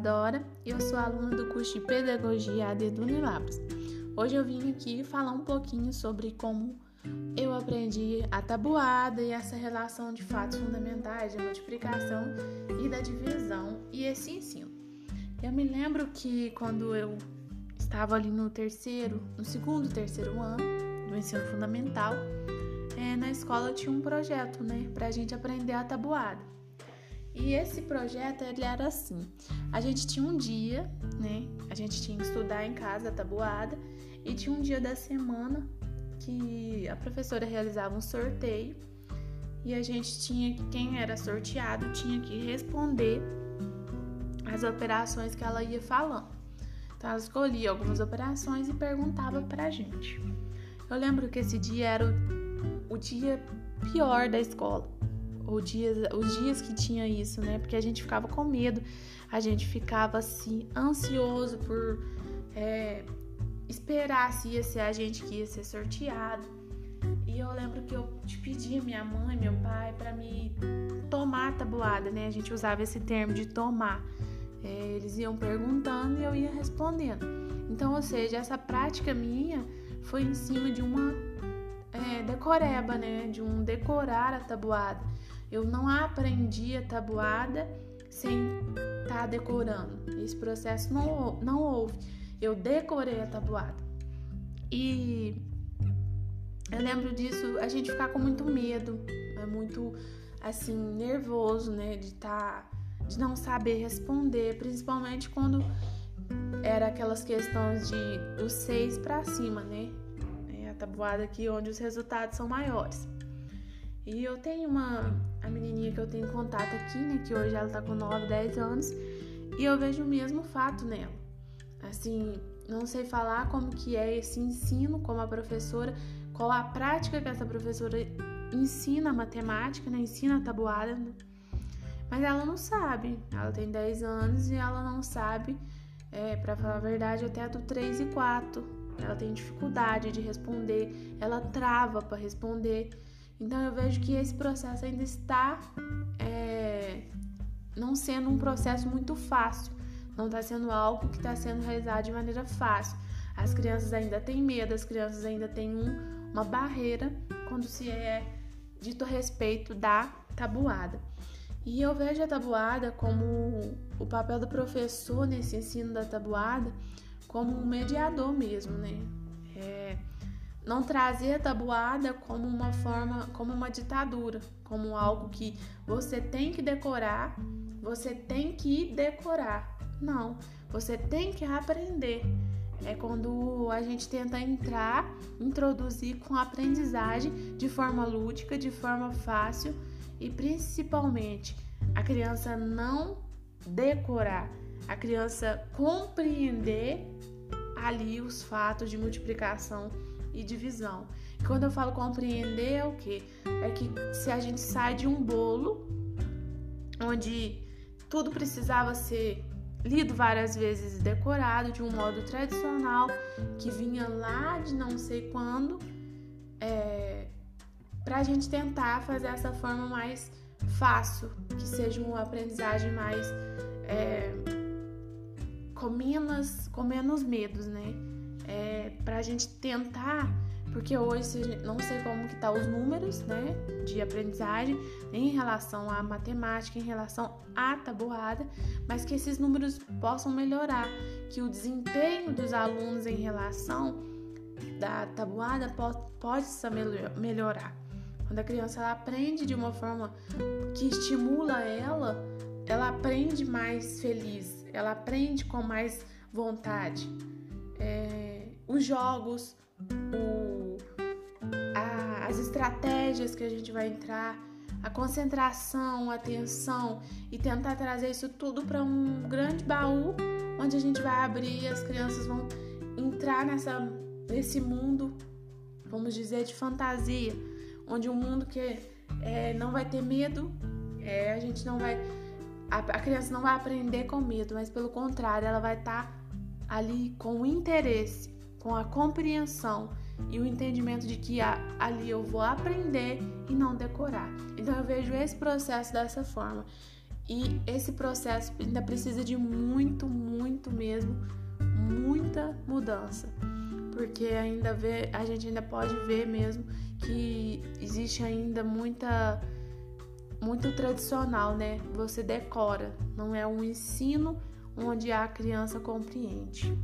Isadora eu sou aluna do curso de Pedagogia AD do Unilabras. Hoje eu vim aqui falar um pouquinho sobre como eu aprendi a tabuada e essa relação de fatos fundamentais, da multiplicação e da divisão e esse ensino. Eu me lembro que quando eu estava ali no terceiro, no segundo, terceiro ano do ensino fundamental, é, na escola tinha um projeto, né, para a gente aprender a tabuada. E esse projeto ele era assim: a gente tinha um dia, né? A gente tinha que estudar em casa tabuada e tinha um dia da semana que a professora realizava um sorteio e a gente tinha quem era sorteado tinha que responder as operações que ela ia falando. Então ela escolhia algumas operações e perguntava pra gente. Eu lembro que esse dia era o, o dia pior da escola o dias, os dias que tinha isso, né? Porque a gente ficava com medo, a gente ficava assim, ansioso por é, esperar se ia ser a gente que ia ser sorteado. E eu lembro que eu te pedi minha mãe, meu pai, para me tomar a tabuada, né? A gente usava esse termo de tomar. É, eles iam perguntando e eu ia respondendo. Então, ou seja, essa prática minha foi em cima de uma é, decoreba, né? De um decorar a tabuada. Eu não aprendi a tabuada sem estar tá decorando. Esse processo não, não houve. Eu decorei a tabuada. E eu lembro disso, a gente ficar com muito medo, é muito assim, nervoso, né? De estar. Tá, de não saber responder, principalmente quando era aquelas questões de dos seis para cima, né? É a tabuada aqui onde os resultados são maiores. E eu tenho uma a menininha que eu tenho contato aqui, né, que hoje ela tá com 9, 10 anos, e eu vejo o mesmo fato nela. Assim, não sei falar como que é esse ensino, como a professora, qual a prática que essa professora ensina a matemática, né, ensina a tabuada, mas ela não sabe. Ela tem 10 anos e ela não sabe, é, para falar a verdade, até do 3 e 4. Ela tem dificuldade de responder, ela trava para responder. Então eu vejo que esse processo ainda está é, não sendo um processo muito fácil, não está sendo algo que está sendo realizado de maneira fácil. As crianças ainda têm medo, as crianças ainda têm um, uma barreira quando se é dito a respeito da tabuada. E eu vejo a tabuada como o papel do professor nesse ensino da tabuada como um mediador mesmo, né? É, não trazer a tabuada como uma forma, como uma ditadura, como algo que você tem que decorar, você tem que decorar. Não, você tem que aprender. É quando a gente tenta entrar, introduzir com aprendizagem de forma lúdica, de forma fácil e principalmente a criança não decorar, a criança compreender ali os fatos de multiplicação e divisão. E quando eu falo compreender é o que? É que se a gente sai de um bolo onde tudo precisava ser lido várias vezes e decorado de um modo tradicional que vinha lá de não sei quando, é, para a gente tentar fazer essa forma mais fácil, que seja uma aprendizagem mais é, com menos, com menos medos, né? É, para a gente tentar, porque hoje não sei como que tá os números, né, de aprendizagem em relação à matemática, em relação à tabuada, mas que esses números possam melhorar, que o desempenho dos alunos em relação da tabuada possa melhorar. Quando a criança ela aprende de uma forma que estimula ela, ela aprende mais feliz, ela aprende com mais vontade. É, os jogos, o, a, as estratégias que a gente vai entrar, a concentração, a atenção e tentar trazer isso tudo para um grande baú onde a gente vai abrir e as crianças vão entrar nessa, nesse mundo, vamos dizer, de fantasia, onde um mundo que é, não vai ter medo, é, a gente não vai. A, a, criança não vai aprender com medo, mas pelo contrário, ela vai estar tá ali com interesse com a compreensão e o entendimento de que ali eu vou aprender e não decorar. Então eu vejo esse processo dessa forma. E esse processo ainda precisa de muito, muito mesmo, muita mudança. Porque ainda vê, a gente ainda pode ver mesmo que existe ainda muita muito tradicional, né? Você decora, não é um ensino onde a criança compreende.